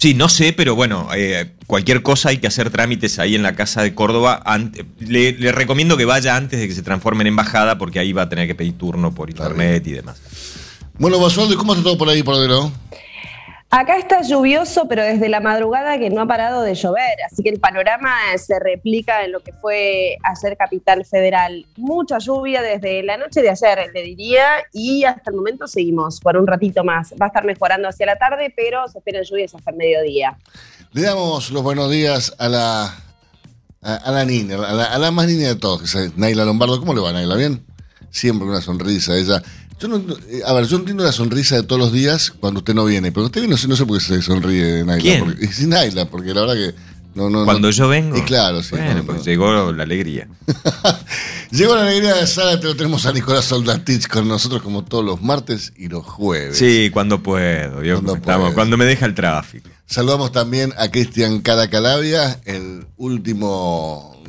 Sí, no sé, pero bueno, eh, cualquier cosa hay que hacer trámites ahí en la Casa de Córdoba. le, recomiendo que vaya antes de que se transforme en embajada porque ahí va a tener que pedir turno por internet y demás. Bueno, Basualdo, ¿cómo está todo por ahí, por no? Acá está lluvioso, pero desde la madrugada que no ha parado de llover, así que el panorama se replica en lo que fue ayer Capital Federal. Mucha lluvia desde la noche de ayer, le diría, y hasta el momento seguimos por un ratito más. Va a estar mejorando hacia la tarde, pero se esperan lluvias hasta el mediodía. Le damos los buenos días a la, a, la niña, a la, más niña de todos, Naila Lombardo. ¿Cómo le va, Naila? ¿Bien? Siempre una sonrisa, ella yo no, eh, a ver, yo entiendo la sonrisa de todos los días cuando usted no viene, pero usted viene, no sé por qué se sonríe Naila. ¿Quién? Porque, sí, Naila, porque la verdad que. No, no, Cuando yo vengo. Y claro, sí. Bueno, pues llegó la alegría. llegó la alegría de Sala, pero tenemos a Nicolás Soldatich con nosotros como todos los martes y los jueves. Sí, cuando puedo. cuando, cuando me deja el tráfico. Saludamos también a Cristian Caracalavia, el último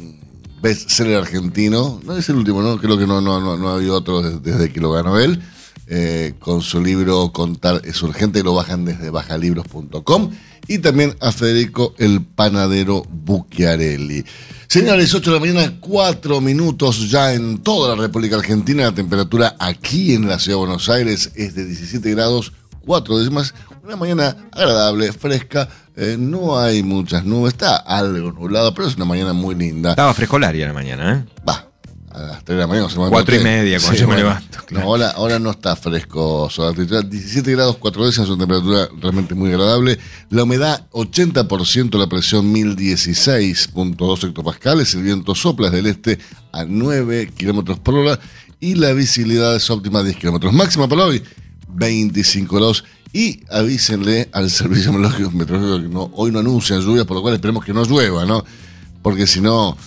bestseller argentino. No es el último, ¿no? Creo que no, no, no, ha habido otro desde, que lo ganó él. Eh, con su libro Contar es urgente, lo bajan desde bajalibros.com. Y también a Federico el Panadero Bucchiarelli. Señores, 8 de la mañana, 4 minutos ya en toda la República Argentina. La temperatura aquí en la ciudad de Buenos Aires es de 17 grados, 4 décimas. Una mañana agradable, fresca eh, no hay muchas nubes, está algo nublado, pero es una mañana muy linda. Estaba frescolaria la mañana, ¿eh? Va, a las 3 de la mañana. Se Cuatro y media cuando yo me levanto. No, ahora, ahora no está fresco. 17 grados 4 décimas, una temperatura realmente muy agradable. La humedad 80%, la presión 1016.2 hectopascales. El viento sopla del este a 9 kilómetros por hora. Y la visibilidad es óptima 10 kilómetros. Máxima para hoy 25 grados y avísenle al Servicio Meteorológico que no, hoy no anuncian lluvias, por lo cual esperemos que no llueva, ¿no? Porque si no,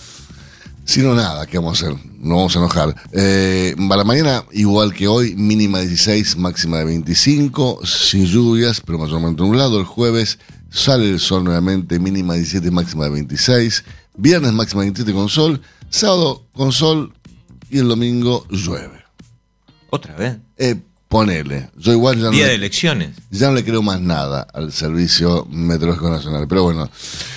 si no nada, ¿qué vamos a hacer? No vamos a enojar. Eh, para mañana, igual que hoy, mínima 16, máxima de 25, sin lluvias, pero mayormente nublado. El jueves sale el sol nuevamente, mínima 17, máxima de 26. Viernes máxima de 27 con sol. Sábado con sol y el domingo llueve. ¿Otra vez? Eh, Ponele. Yo igual ya Día de elecciones. Ya no le creo más nada al Servicio Meteorológico Nacional. Pero bueno,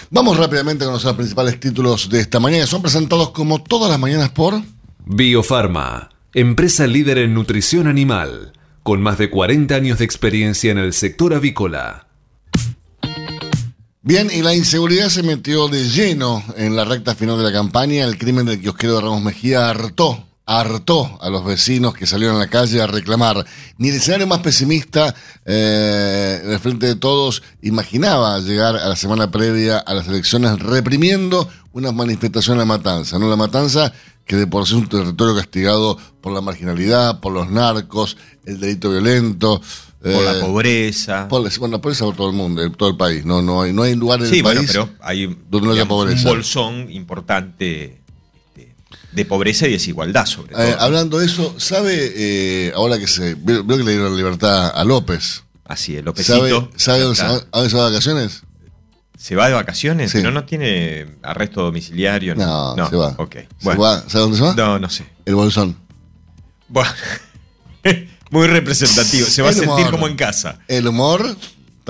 vamos rápidamente a conocer los principales títulos de esta mañana. Son presentados como todas las mañanas por... Biofarma, empresa líder en nutrición animal, con más de 40 años de experiencia en el sector avícola. Bien, y la inseguridad se metió de lleno en la recta final de la campaña. El crimen del kiosquero de Ramos Mejía hartó hartó a los vecinos que salieron a la calle a reclamar. Ni el escenario más pesimista eh, en el frente de todos imaginaba llegar a la semana previa a las elecciones reprimiendo una manifestación a la matanza. ¿no? La matanza que de por sí es un territorio castigado por la marginalidad, por los narcos, el delito violento. Por la eh, pobreza. Por, bueno, la pobreza por todo el mundo, todo el país. No, no, hay, no hay lugar en el país pero hay, donde no haya pobreza. un bolsón importante de pobreza y desigualdad, sobre todo. Eh, hablando de eso, ¿sabe, eh, ahora que se. Veo que le dieron libertad a López? Así es, Lópezito. ¿Sabe, dónde, se va de vacaciones? ¿Se va de vacaciones? Pero no tiene arresto domiciliario. No, no, se va. Okay. Bueno. ¿Sabe dónde se va? No, no sé. El bolsón. Bueno, muy representativo. Se va a sentir como en casa. El humor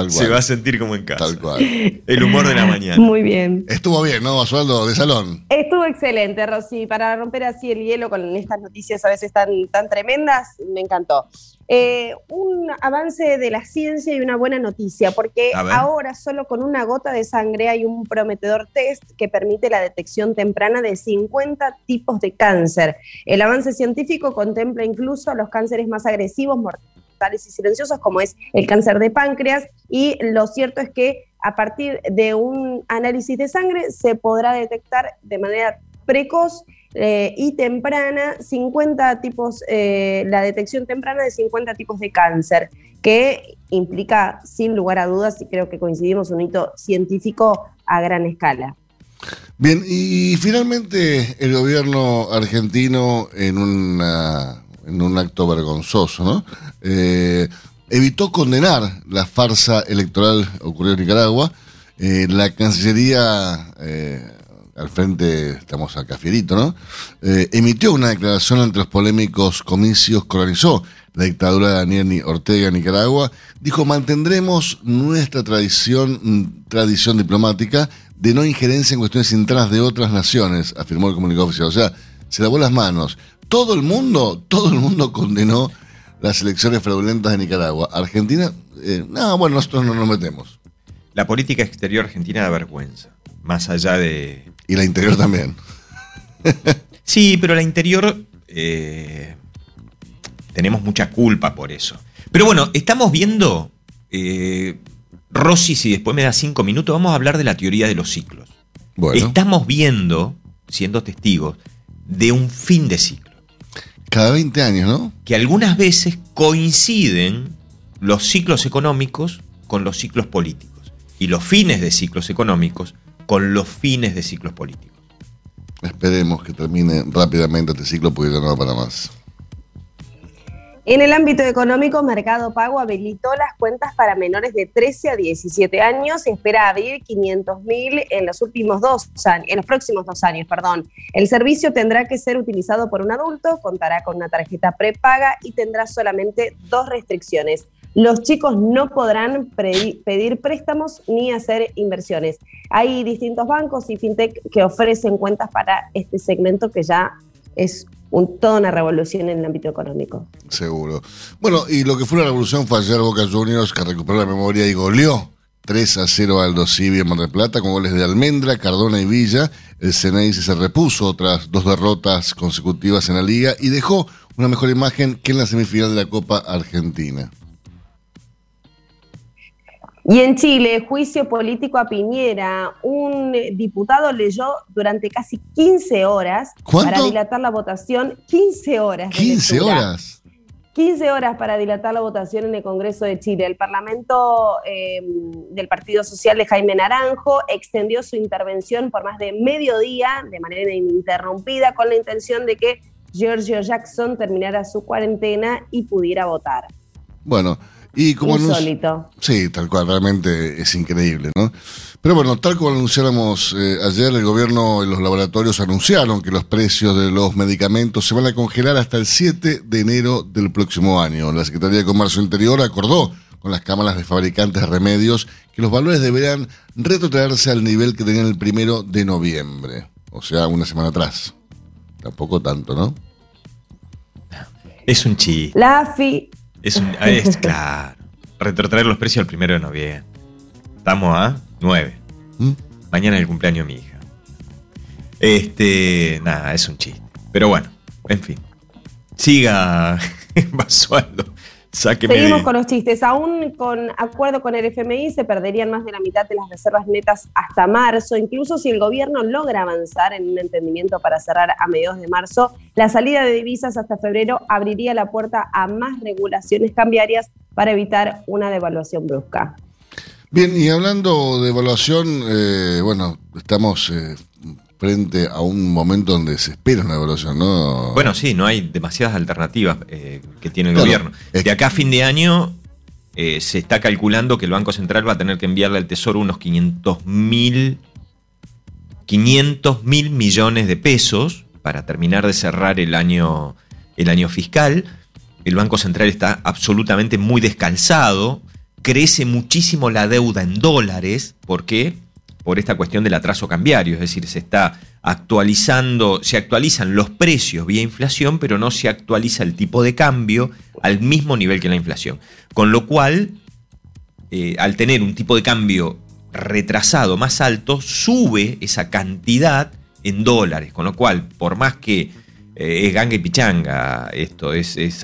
se va a sentir como en casa. Tal cual. El humor de la mañana. Muy bien. Estuvo bien, ¿no, Basualdo, de salón? Estuvo excelente, Rosy. Para romper así el hielo con estas noticias a veces tan, tan tremendas, me encantó. Eh, un avance de la ciencia y una buena noticia, porque ahora solo con una gota de sangre hay un prometedor test que permite la detección temprana de 50 tipos de cáncer. El avance científico contempla incluso los cánceres más agresivos, mortales y silenciosos, como es el cáncer de páncreas, y lo cierto es que a partir de un análisis de sangre se podrá detectar de manera precoz eh, y temprana 50 tipos, eh, la detección temprana de 50 tipos de cáncer, que implica sin lugar a dudas, y creo que coincidimos, un hito científico a gran escala. Bien, y finalmente el gobierno argentino en una en un acto vergonzoso, ¿no? Eh, evitó condenar la farsa electoral ocurrida en Nicaragua. Eh, la Cancillería eh, al frente estamos acá Fierito, ¿no? Emitió una declaración ante los polémicos comicios que organizó la dictadura de Daniel Ortega en Nicaragua. Dijo, mantendremos nuestra tradición, tradición diplomática de no injerencia en cuestiones internas de otras naciones, afirmó el comunicado oficial. O sea, se lavó las manos. Todo el mundo, todo el mundo condenó las elecciones fraudulentas de Nicaragua. Argentina, eh, no, bueno, nosotros no nos metemos. La política exterior argentina da vergüenza, más allá de... Y la interior también. sí, pero la interior eh, tenemos mucha culpa por eso. Pero bueno, estamos viendo, eh, Rossi, si después me da cinco minutos, vamos a hablar de la teoría de los ciclos. Estamos viendo, siendo testigos, de un fin de ciclo. Cada 20 años, ¿no? Que algunas veces coinciden los ciclos económicos con los ciclos políticos y los fines de ciclos económicos con los fines de ciclos políticos. Esperemos que termine rápidamente este ciclo porque ya no va para más. En el ámbito económico, Mercado Pago habilitó las cuentas para menores de 13 a 17 años y espera abrir 500.000 en los últimos dos años, en los próximos dos años, perdón. El servicio tendrá que ser utilizado por un adulto, contará con una tarjeta prepaga y tendrá solamente dos restricciones. Los chicos no podrán pedir préstamos ni hacer inversiones. Hay distintos bancos y fintech que ofrecen cuentas para este segmento que ya es toda una revolución en el ámbito económico. Seguro. Bueno, y lo que fue una revolución fue ayer Boca Juniors, que recuperó la memoria y goleó 3 a 0 Aldo Civi en Mar del Plata, con goles de Almendra, Cardona y Villa. El Ceneice se repuso tras dos derrotas consecutivas en la liga y dejó una mejor imagen que en la semifinal de la Copa Argentina. Y en Chile, juicio político a Piñera. Un diputado leyó durante casi 15 horas para dilatar la votación. 15 horas. 15 horas. 15 horas para dilatar la votación en el Congreso de Chile. El Parlamento eh, del Partido Social de Jaime Naranjo extendió su intervención por más de medio día, de manera ininterrumpida, con la intención de que Giorgio Jackson terminara su cuarentena y pudiera votar. Bueno, y como Insólito. sí, tal cual, realmente es increíble, ¿no? Pero bueno, tal como anunciáramos eh, ayer, el gobierno y los laboratorios anunciaron que los precios de los medicamentos se van a congelar hasta el 7 de enero del próximo año. La Secretaría de Comercio Interior acordó con las cámaras de fabricantes de remedios que los valores deberán retrotraerse al nivel que tenían el primero de noviembre, o sea, una semana atrás. Tampoco tanto, ¿no? Es un chiste. La AFI es, un, es claro. Retrotraer los precios al primero de noviembre. Estamos a 9. ¿Mm? Mañana es el cumpleaños de mi hija. Este, nada, es un chiste. Pero bueno, en fin. Siga Basualdo. Seguimos con los chistes. Aún con acuerdo con el FMI se perderían más de la mitad de las reservas netas hasta marzo. Incluso si el gobierno logra avanzar en un entendimiento para cerrar a mediados de marzo, la salida de divisas hasta febrero abriría la puerta a más regulaciones cambiarias para evitar una devaluación brusca. Bien, y hablando de evaluación, eh, bueno, estamos eh, frente a un momento donde se espera una evaluación, ¿no? Bueno, sí, no hay demasiadas alternativas eh, que tiene el gobierno. De acá a fin de año eh, se está calculando que el Banco Central va a tener que enviarle al Tesoro unos 500 mil 500 mil millones de pesos para terminar de cerrar el año, el año fiscal. El Banco Central está absolutamente muy descalzado. Crece muchísimo la deuda en dólares. ¿Por qué? Por esta cuestión del atraso cambiario, es decir, se está actualizando, se actualizan los precios vía inflación, pero no se actualiza el tipo de cambio al mismo nivel que la inflación. Con lo cual, eh, al tener un tipo de cambio retrasado más alto, sube esa cantidad en dólares, con lo cual, por más que eh, es ganga y pichanga, esto es, es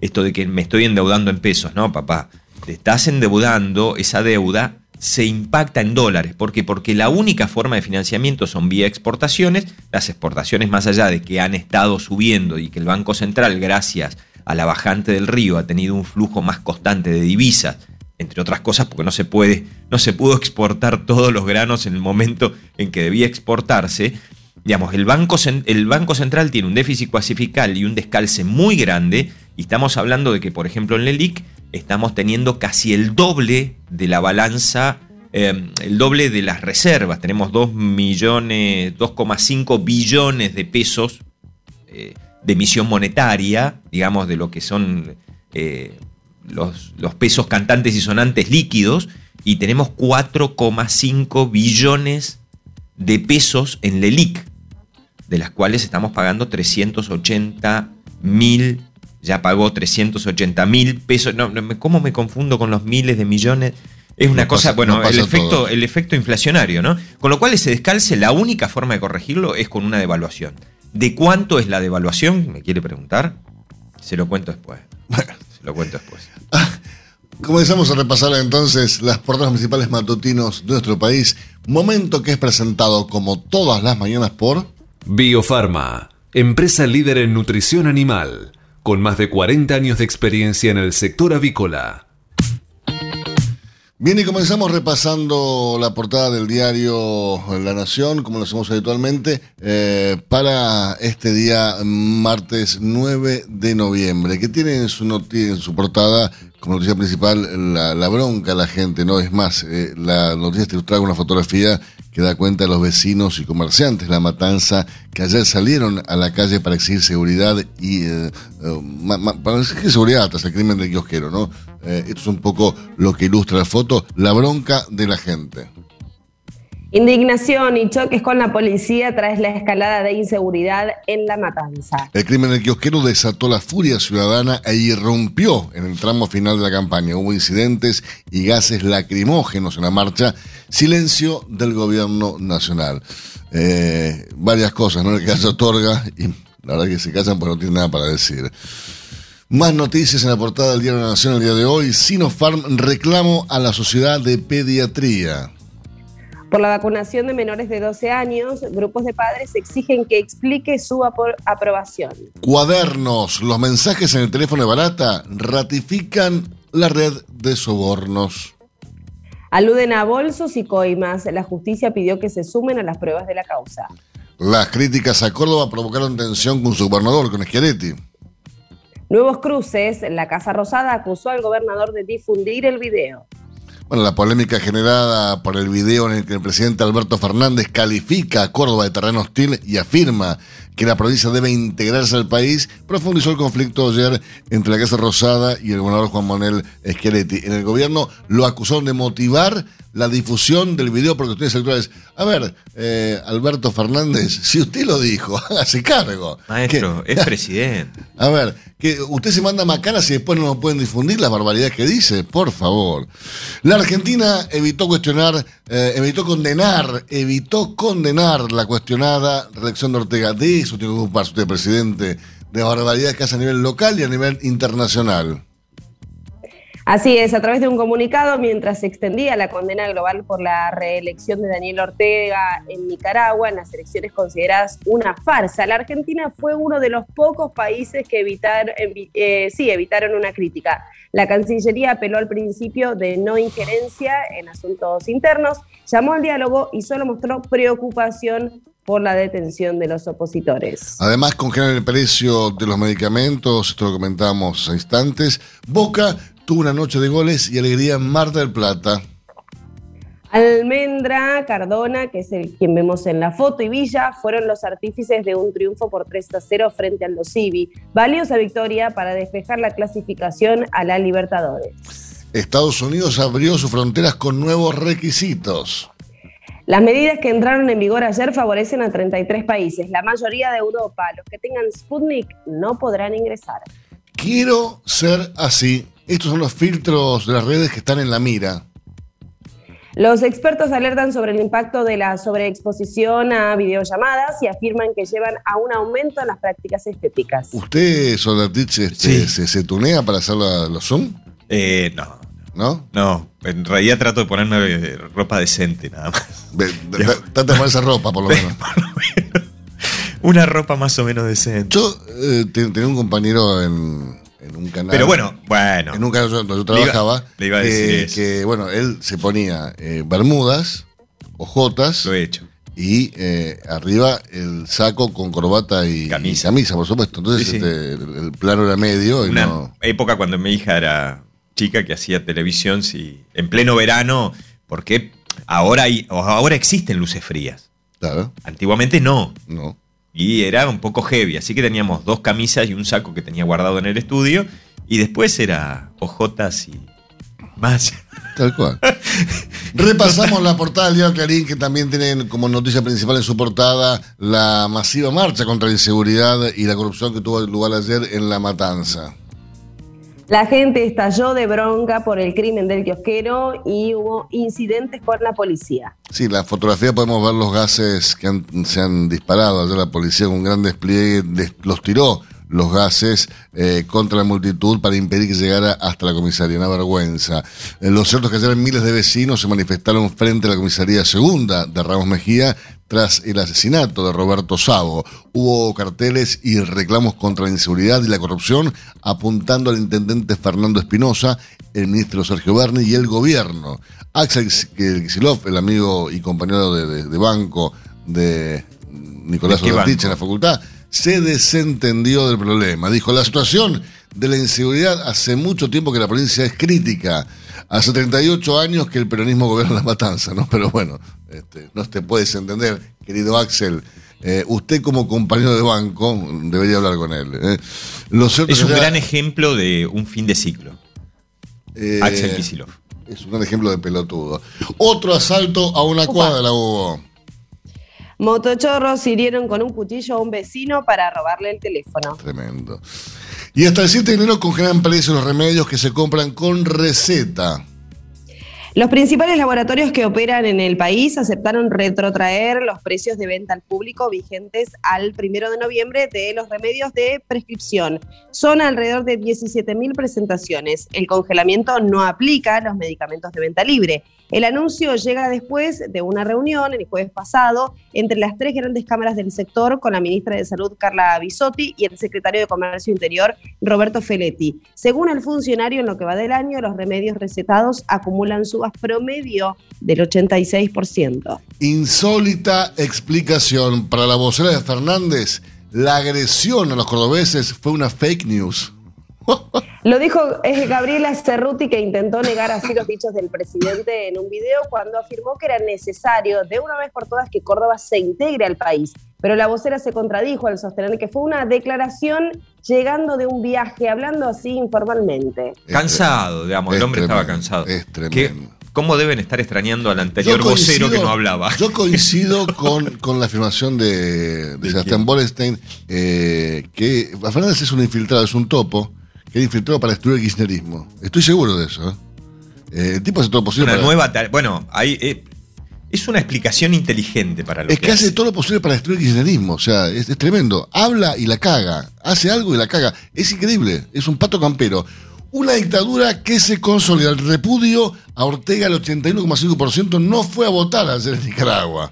esto de que me estoy endeudando en pesos, no, papá, te estás endeudando esa deuda se impacta en dólares. ¿Por qué? Porque la única forma de financiamiento son vía exportaciones. Las exportaciones, más allá de que han estado subiendo y que el Banco Central, gracias a la bajante del río, ha tenido un flujo más constante de divisas, entre otras cosas, porque no se puede, no se pudo exportar todos los granos en el momento en que debía exportarse. Digamos, el Banco, el Banco Central tiene un déficit cuasifical y un descalce muy grande, y estamos hablando de que, por ejemplo, en LELIC estamos teniendo casi el doble de la balanza eh, el doble de las reservas. Tenemos 2 millones, 2,5 billones de pesos eh, de emisión monetaria, digamos, de lo que son eh, los, los pesos cantantes y sonantes líquidos, y tenemos 4,5 billones de pesos en LELIC, de las cuales estamos pagando 380 mil, ya pagó 380 mil pesos. No, ¿Cómo me confundo con los miles de millones? Es una cosa, bueno, el, efecto, el efecto inflacionario, ¿no? Con lo cual ese descalce, la única forma de corregirlo es con una devaluación. ¿De cuánto es la devaluación? ¿Me quiere preguntar? Se lo cuento después. Se lo cuento después. Comenzamos a repasar entonces las portadas principales matutinos de nuestro país, momento que es presentado como todas las mañanas por Biofarma, empresa líder en nutrición animal, con más de 40 años de experiencia en el sector avícola. Bien, y comenzamos repasando la portada del diario La Nación, como lo hacemos habitualmente, eh, para este día martes 9 de noviembre, que tiene en su, en su portada como noticia principal la, la, bronca la gente, ¿no? Es más, eh, la noticia te trae una fotografía que da cuenta de los vecinos y comerciantes, la matanza que ayer salieron a la calle para exigir seguridad y eh, eh, para exigir seguridad tras el crimen del kiosquero, ¿no? esto es un poco lo que ilustra la foto, la bronca de la gente. Indignación y choques con la policía tras la escalada de inseguridad en La Matanza. El crimen del kiosquero desató la furia ciudadana e irrumpió en el tramo final de la campaña. Hubo incidentes y gases lacrimógenos en la marcha. Silencio del gobierno nacional. Eh, varias cosas, ¿no? El caso otorga y la verdad que se casan porque no tienen nada para decir. Más noticias en la portada del Diario de la Nación el día de hoy. Sinopharm reclamo a la sociedad de pediatría. Por la vacunación de menores de 12 años, grupos de padres exigen que explique su aprobación. Cuadernos, los mensajes en el teléfono de Barata ratifican la red de sobornos. Aluden a bolsos y coimas. La justicia pidió que se sumen a las pruebas de la causa. Las críticas a Córdoba provocaron tensión con su gobernador, con Schiaretti. Nuevos cruces. La Casa Rosada acusó al gobernador de difundir el video. Bueno, la polémica generada por el video en el que el presidente Alberto Fernández califica a Córdoba de terreno hostil y afirma que la provincia debe integrarse al país, profundizó el conflicto ayer entre la Casa Rosada y el gobernador Juan Manuel Schiaretti. En el gobierno lo acusaron de motivar la difusión del video por cuestiones electorales. A ver, eh, Alberto Fernández, si usted lo dijo, hágase cargo. Maestro, es presidente. A ver, que usted se manda macanas y después no pueden difundir las barbaridades que dice, por favor. La Argentina evitó cuestionar, eh, evitó condenar, evitó condenar la cuestionada reelección de Ortega. De eso tiene que ocuparse usted, presidente, de barbaridades que hace a nivel local y a nivel internacional. Así es, a través de un comunicado, mientras se extendía la condena global por la reelección de Daniel Ortega en Nicaragua, en las elecciones consideradas una farsa, la Argentina fue uno de los pocos países que evitaron, eh, sí, evitaron una crítica. La Cancillería apeló al principio de no injerencia en asuntos internos, llamó al diálogo y solo mostró preocupación por la detención de los opositores. Además, congelan el precio de los medicamentos, esto lo comentamos a instantes. Boca tuvo una noche de goles y alegría en Mar del Plata. Almendra, Cardona, que es el quien vemos en la foto, y Villa fueron los artífices de un triunfo por 3 a 0 frente al Dosivi. Valiosa victoria para despejar la clasificación a la Libertadores. Estados Unidos abrió sus fronteras con nuevos requisitos. Las medidas que entraron en vigor ayer favorecen a 33 países, la mayoría de Europa. Los que tengan Sputnik no podrán ingresar. Quiero ser así. Estos son los filtros de las redes que están en la mira. Los expertos alertan sobre el impacto de la sobreexposición a videollamadas y afirman que llevan a un aumento en las prácticas estéticas. ¿Usted, Solatich, este, se, se, tunea para hacer los Zoom? Eh, no. ¿No? No, en realidad trato de ponerme ropa decente nada más. Trata de ponerse ropa, por lo menos. Una ropa más o menos decente. Yo eh, tenía un compañero en, un canal. Pero bueno, bueno. En un canal donde yo trabajaba. Le iba, a decir que, bueno, él se ponía eh, bermudas, ojotas. Lo he hecho. Y eh, arriba el saco con corbata y camisa, por supuesto. Entonces este, el, plano era medio. Una época cuando mi hija era chica que hacía televisión, si en pleno verano, porque Ahora, hay, ahora existen luces frías. Claro. Antiguamente no. No. Y era un poco heavy, así que teníamos dos camisas y un saco que tenía guardado en el estudio. Y después era ojotas y más. Tal cual. Repasamos la portada del diario Clarín, que también tiene como noticia principal en su portada la masiva marcha contra la inseguridad y la corrupción que tuvo lugar ayer en La Matanza. La gente estalló de bronca por el crimen del kiosquero y hubo incidentes con la policía. Sí, la fotografía podemos ver los gases que se han disparado. Ayer la policía con un gran despliegue los tiró los gases eh, contra la multitud para impedir que llegara hasta la comisaría. Una vergüenza. Eh, lo cierto es que ayer miles de vecinos se manifestaron frente a la comisaría segunda de Ramos Mejía tras el asesinato de Roberto Savo. Hubo carteles y reclamos contra la inseguridad y la corrupción apuntando al intendente Fernando Espinosa, el ministro Sergio Berni y el gobierno. Axel Kicillof, el amigo y compañero de, banco de Nicolás Odatich en la facultad, se desentendió del problema. Dijo, la situación de la inseguridad hace mucho tiempo que la provincia es crítica. Hace 38 años que el peronismo gobierna la matanza, ¿no? Pero bueno, este, no te puedes entender, querido Axel. Eh, usted como compañero de banco debería hablar con él. ¿eh? es un gran ejemplo de un fin de ciclo. Eh, Axel Kisilov. Es un gran ejemplo de pelotudo. Otro asalto a una cuadra hubo. Motochorros hirieron con un cuchillo a un vecino para robarle el teléfono. Tremendo. Y hasta el 7 de enero congelan precios los remedios que se compran con receta. Los principales laboratorios que operan en el país aceptaron retrotraer los precios de venta al público vigentes al primero de noviembre de los remedios de prescripción. Son alrededor de 17.000 presentaciones. El congelamiento no aplica a los medicamentos de venta libre. El anuncio llega después de una reunión el jueves pasado entre las tres grandes cámaras del sector con la ministra de Salud Carla Bisotti y el secretario de Comercio Interior Roberto Feletti. Según el funcionario, en lo que va del año, los remedios recetados acumulan subas promedio del 86%. Insólita explicación para la vocera de Fernández. La agresión a los cordobeses fue una fake news. Lo dijo Gabriela Cerruti que intentó negar así los dichos del presidente en un video cuando afirmó que era necesario de una vez por todas que Córdoba se integre al país. Pero la vocera se contradijo al sostener que fue una declaración llegando de un viaje, hablando así informalmente. Cansado, digamos, el hombre estaba cansado. Es tremendo. ¿Cómo deben estar extrañando al anterior vocero que no hablaba? Yo coincido con, la afirmación de, Sebastián Borenstein, eh, que Fernández es un infiltrado, es un topo, que infiltrado para destruir el kirchnerismo. Estoy seguro de eso. ¿eh? Eh, el tipo hace todo lo posible. Una nueva bueno, hay, eh, es una explicación inteligente para lo es que, hace, todo lo posible para destruir el kirchnerismo. O sea, es, tremendo. Habla y la caga. Hace algo y la caga. Es increíble. Es un pato campero. Una dictadura que se consolida. El repudio a Ortega, el 81,5%, no fue a votar ayer en Nicaragua.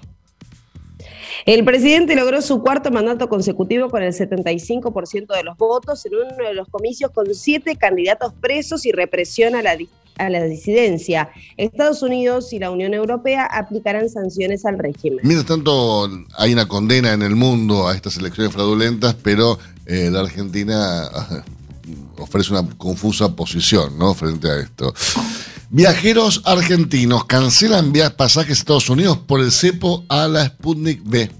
El presidente logró su cuarto mandato consecutivo con el 75% de los votos en uno de los comicios con siete candidatos presos y represión a la, a la disidencia. Estados Unidos y la Unión Europea aplicarán sanciones al régimen. Mientras tanto, hay una condena en el mundo a estas elecciones fraudulentas, pero eh, la Argentina ofrece una confusa posición ¿no? frente a esto. Viajeros argentinos cancelan pasajes a Estados Unidos por el cepo a la Sputnik B.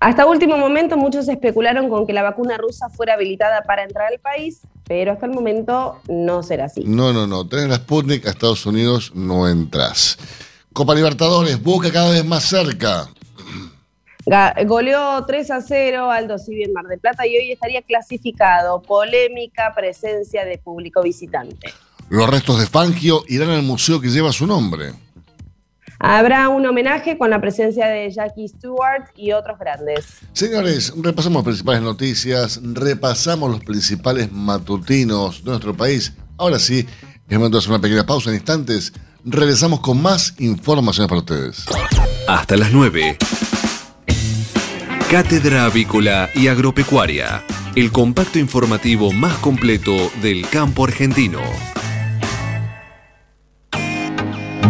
Hasta último momento muchos especularon con que la vacuna rusa fuera habilitada para entrar al país, pero hasta el momento no será así. No, no, no. Tenés la Sputnik a Estados Unidos, no entras. Copa Libertadores, Boca cada vez más cerca. Goleó 3 a 0 Aldo Civi en Mar del Plata y hoy estaría clasificado. Polémica presencia de público visitante. Los restos de Fangio irán al museo que lleva su nombre. Habrá un homenaje con la presencia de Jackie Stewart y otros grandes. Señores, repasamos las principales noticias, repasamos los principales matutinos de nuestro país. Ahora sí, es momento de hacer una pequeña pausa en instantes. Regresamos con más informaciones para ustedes. Hasta las 9. Cátedra Avícola y Agropecuaria, el compacto informativo más completo del campo argentino.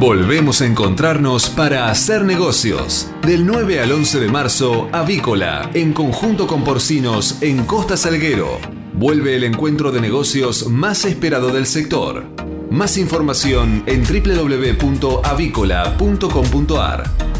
Volvemos a encontrarnos para hacer negocios. Del 9 al 11 de marzo, Avícola, en conjunto con Porcinos, en Costa Salguero. Vuelve el encuentro de negocios más esperado del sector. Más información en www.avicola.com.ar.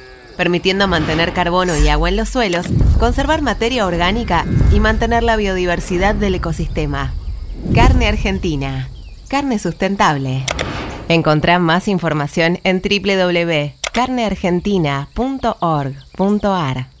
permitiendo mantener carbono y agua en los suelos, conservar materia orgánica y mantener la biodiversidad del ecosistema. Carne Argentina. Carne sustentable. Encontrá más información en www.carneargentina.org.ar.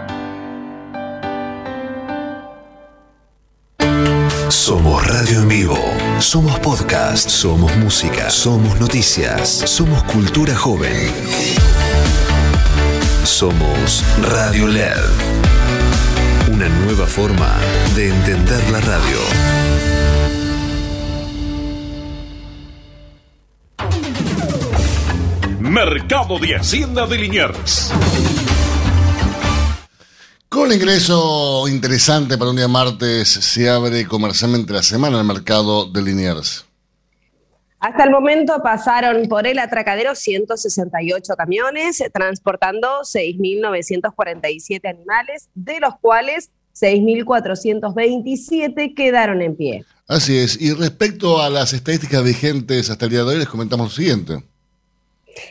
Somos radio en vivo. Somos podcast. Somos música. Somos noticias. Somos cultura joven. Somos Radio LED. Una nueva forma de entender la radio. Mercado de Hacienda de Liniers. Con ingreso interesante para un día martes, se abre comercialmente la semana el mercado de Liniers. Hasta el momento pasaron por el atracadero 168 camiones, transportando 6.947 animales, de los cuales 6.427 quedaron en pie. Así es. Y respecto a las estadísticas vigentes hasta el día de hoy, les comentamos lo siguiente.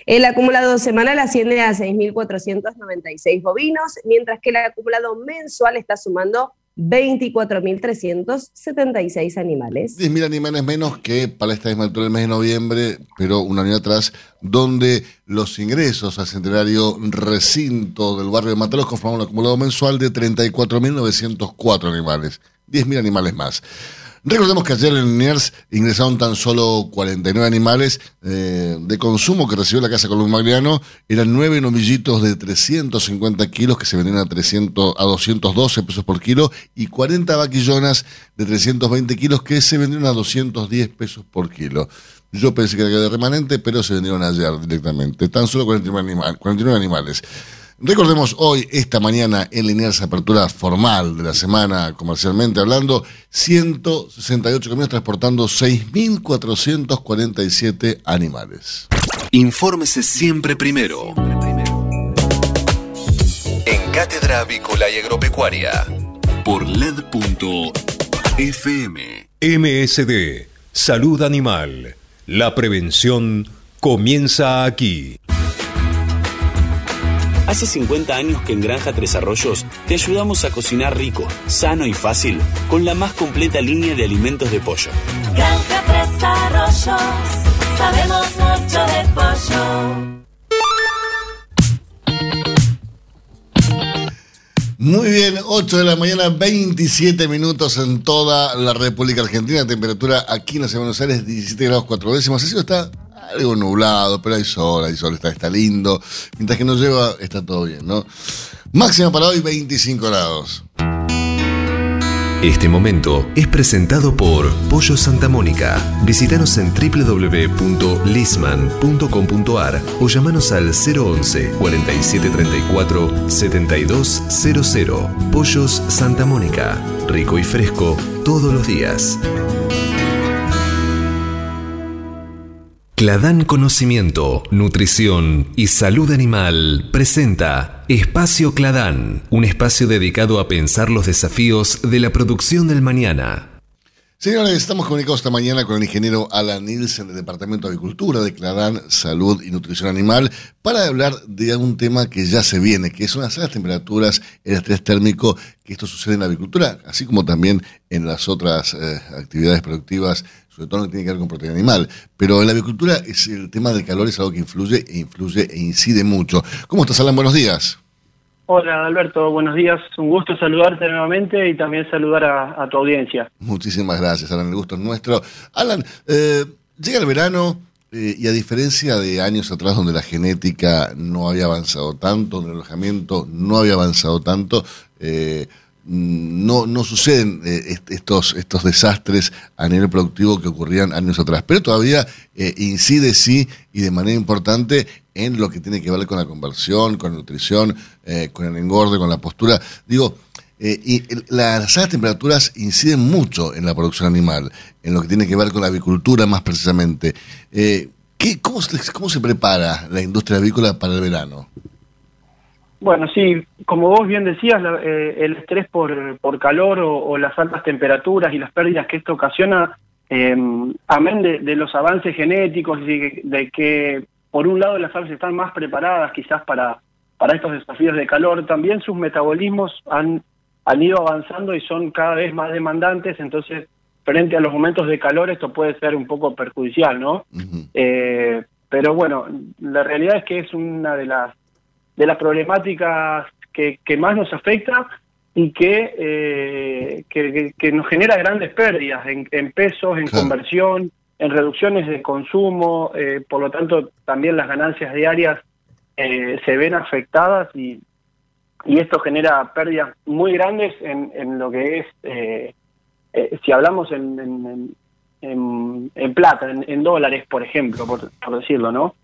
El acumulado semanal asciende a 6.496 bovinos, mientras que el acumulado mensual está sumando 24.376 animales. 10.000 animales menos que para esta misma altura del mes de noviembre, pero un año atrás, donde los ingresos al centenario recinto del barrio de Matalos conforman un acumulado mensual de 34.904 animales. 10.000 animales más. Recordemos que ayer en Liniers ingresaron tan solo 49 animales eh, de consumo que recibió la Casa Colón Magliano. Eran nueve nomillitos de 350 kilos que se vendían a, 300, a 212 pesos por kilo y 40 vaquillonas de 320 kilos que se vendieron a 210 pesos por kilo. Yo pensé que era de remanente, pero se vendieron ayer directamente. Tan solo 49, 49 animales. Recordemos hoy, esta mañana, en Liniers Apertura Formal de la semana, comercialmente hablando, 168 camiones transportando 6.447 animales. Infórmese siempre primero. En Cátedra Avícola y Agropecuaria. Por LED.fm. MSD. Salud Animal. La prevención comienza aquí. Hace 50 años que en Granja Tres Arroyos te ayudamos a cocinar rico, sano y fácil con la más completa línea de alimentos de pollo. Granja Tres Arroyos, sabemos mucho de pollo. Muy bien, 8 de la mañana, 27 minutos en toda la República Argentina. Temperatura aquí en la ciudad de Buenos Aires, 17 grados 4 décimas. Así está algo nublado, pero hay sol, hay sol, está, está lindo. Mientras que nos lleva, está todo bien, ¿no? Máxima para hoy, 25 grados. Este momento es presentado por Pollo Santa Mónica. Visítanos en www.lisman.com.ar o llamanos al 011 4734 7200. Pollos Santa Mónica. Rico y fresco todos los días. Cladán Conocimiento, Nutrición y Salud Animal presenta Espacio Cladán, un espacio dedicado a pensar los desafíos de la producción del mañana. Señores, estamos comunicados esta mañana con el ingeniero Alan Nielsen del Departamento de Agricultura de Cladán, Salud y Nutrición Animal para hablar de un tema que ya se viene, que son las altas temperaturas, el estrés térmico, que esto sucede en la agricultura, así como también en las otras eh, actividades productivas, sobre todo lo que tiene que ver con proteína animal. Pero en la agricultura es el tema del calor es algo que influye e influye e incide mucho. ¿Cómo estás, Alan? Buenos días. Hola Alberto, buenos días. Un gusto saludarte nuevamente y también saludar a, tu audiencia. Muchísimas gracias, Alan. El gusto es nuestro. Alan, eh, llega el verano eh, y a diferencia de años atrás donde la genética no había avanzado tanto, donde el alojamiento no había avanzado tanto, eh, no, no suceden estos, estos desastres a nivel productivo que ocurrían años atrás. Pero todavía incide, sí, y de manera importante en lo que tiene que ver con la conversión, con la nutrición, eh, con el engorde, con la postura. Digo, eh, y las altas temperaturas inciden mucho en la producción animal, en lo que tiene que ver con la avicultura más precisamente. Eh, ¿qué, cómo, se, ¿Cómo se prepara la industria avícola para el verano? Bueno, sí, como vos bien decías, el estrés por, por calor o, las altas temperaturas y las pérdidas que esto ocasiona, amén de, de, los avances genéticos y de que por un lado las aves están más preparadas quizás para, para estos desafíos de calor, también sus metabolismos han, han ido avanzando y son cada vez más demandantes, entonces frente a los momentos de calor esto puede ser un poco perjudicial, ¿no? Eh, pero bueno, la realidad es que es una de las de las problemáticas que, que más nos afecta y que, eh, que, nos genera grandes pérdidas en, en pesos, en conversión, en reducciones de consumo, eh, por lo tanto también las ganancias diarias eh, se ven afectadas y, y esto genera pérdidas muy grandes en, en lo que es, eh, si hablamos en, en, en, plata, en, dólares, por ejemplo, por, decirlo, ¿no?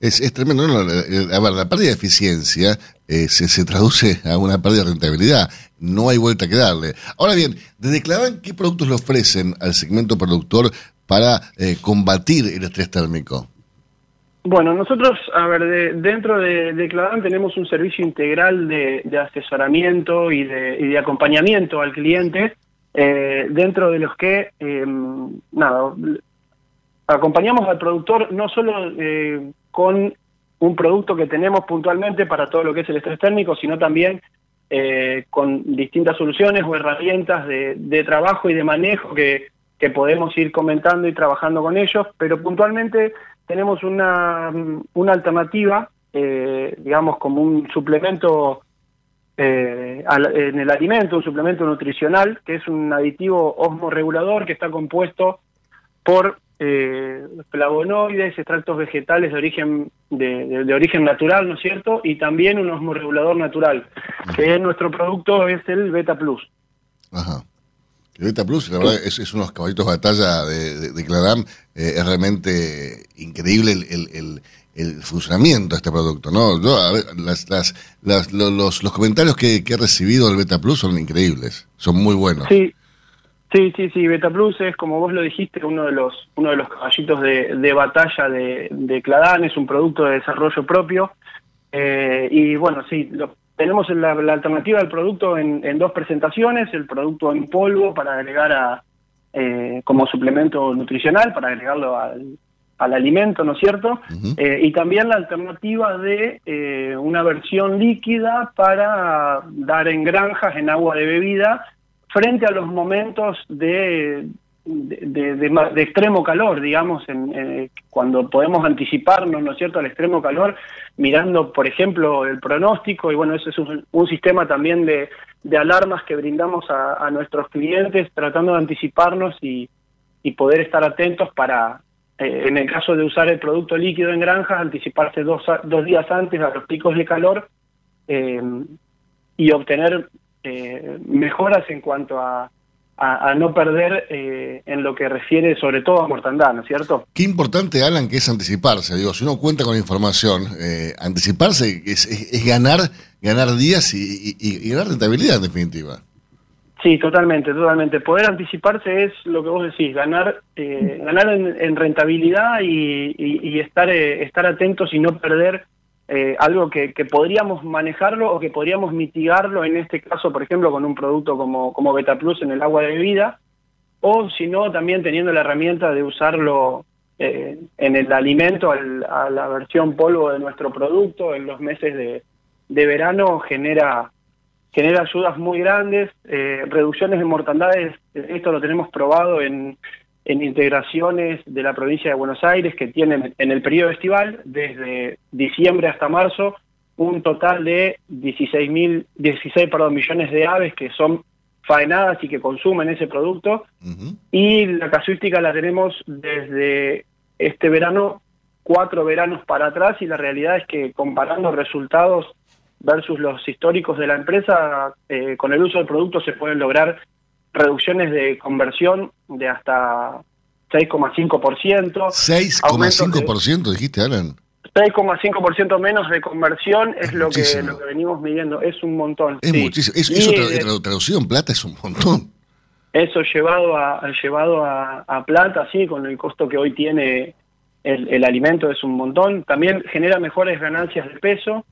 Es, es tremendo. a ver, la pérdida de eficiencia se, se traduce a una pérdida de rentabilidad no hay vuelta que darle. Ahora bien, ¿desde Cladán qué productos le ofrecen al segmento productor para eh, combatir el estrés térmico? Bueno, nosotros, a ver, dentro de, de tenemos un servicio integral de, asesoramiento y de, acompañamiento al cliente, eh, dentro de los que, em, nada, acompañamos al productor no solo eh, con un producto que tenemos puntualmente para todo lo que es el estrés térmico, sino también eh, con distintas soluciones o herramientas de, trabajo y de manejo que, que, podemos ir comentando y trabajando con ellos, pero puntualmente tenemos una, una alternativa, eh, digamos, como un suplemento eh, en el alimento, un suplemento nutricional, que es un aditivo osmoregulador que está compuesto por eh, flavonoides, extractos vegetales de origen de, origen natural, ¿no es cierto? Y también un osmoregulador natural, que nuestro producto es el Beta Plus. Ajá. El Beta Plus, la verdad, es, unos caballitos de batalla de, de, Cladam. Eh, es realmente increíble el, funcionamiento de este producto, ¿no? Yo, a ver, las, las, los, los, comentarios que, que he recibido del Beta Plus son increíbles, son muy buenos. Sí, Sí, sí, sí, Beta Plus es, como vos lo dijiste, uno de los, uno de los caballitos de, de batalla de, de Cladán, es un producto de desarrollo propio. Eh, y bueno, sí, lo, tenemos la, alternativa del producto en, en, dos presentaciones, el producto en polvo para agregar a, eh, como suplemento nutricional, para agregarlo al, al alimento, ¿no es cierto? Eh, y también la alternativa de una versión líquida para dar en granjas, en agua de bebida, frente a los momentos de, de, extremo calor, digamos, en, cuando podemos anticiparnos, ¿no es cierto?, al extremo calor, mirando, por ejemplo, el pronóstico, y bueno, ese es un, sistema también de, alarmas que brindamos a, nuestros clientes, tratando de anticiparnos y, poder estar atentos para, eh, en el caso de usar el producto líquido en granjas, anticiparse dos, dos días antes a los picos de calor eh, y obtener eh, mejoras en cuanto a, a, no perder eh, en lo que refiere sobre todo a mortandad, ¿no es cierto? Qué importante, Alan, que es anticiparse. Digo, si uno cuenta con información, eh, anticiparse es, es, ganar ganar días y, y, ganar rentabilidad en definitiva. Sí, totalmente, totalmente. Poder anticiparse es lo que vos decís, ganar, eh, ganar en, rentabilidad y, estar, eh, estar atentos y no perder eh, algo que, podríamos manejarlo o que podríamos mitigarlo, en este caso, por ejemplo, con un producto como, como Beta Plus en el agua de bebida, o si no, también teniendo la herramienta de usarlo en el alimento, a la versión polvo de nuestro producto en los meses de, de verano, genera genera ayudas muy grandes, eh, reducciones de mortandades, esto lo tenemos probado en, en integraciones de la provincia de Buenos Aires que tienen en el periodo estival, desde diciembre hasta marzo, un total de 16, mil, 16 perdón, millones de aves que son faenadas y que consumen ese producto. Y la casuística la tenemos desde este verano, cuatro veranos para atrás, y la realidad es que comparando resultados versus los históricos de la empresa, eh, con el uso del producto se pueden lograr reducciones de conversión de hasta 6,5%. 6,5% dijiste, Alan. 6,5% menos de conversión es lo que, lo que venimos midiendo. Es un montón. Es muchísimo. Eso, eh, traducido en plata es un montón. Eso llevado a, llevado a, a, plata, sí, con el costo que hoy tiene el, el alimento es un montón. También genera mejores ganancias de peso.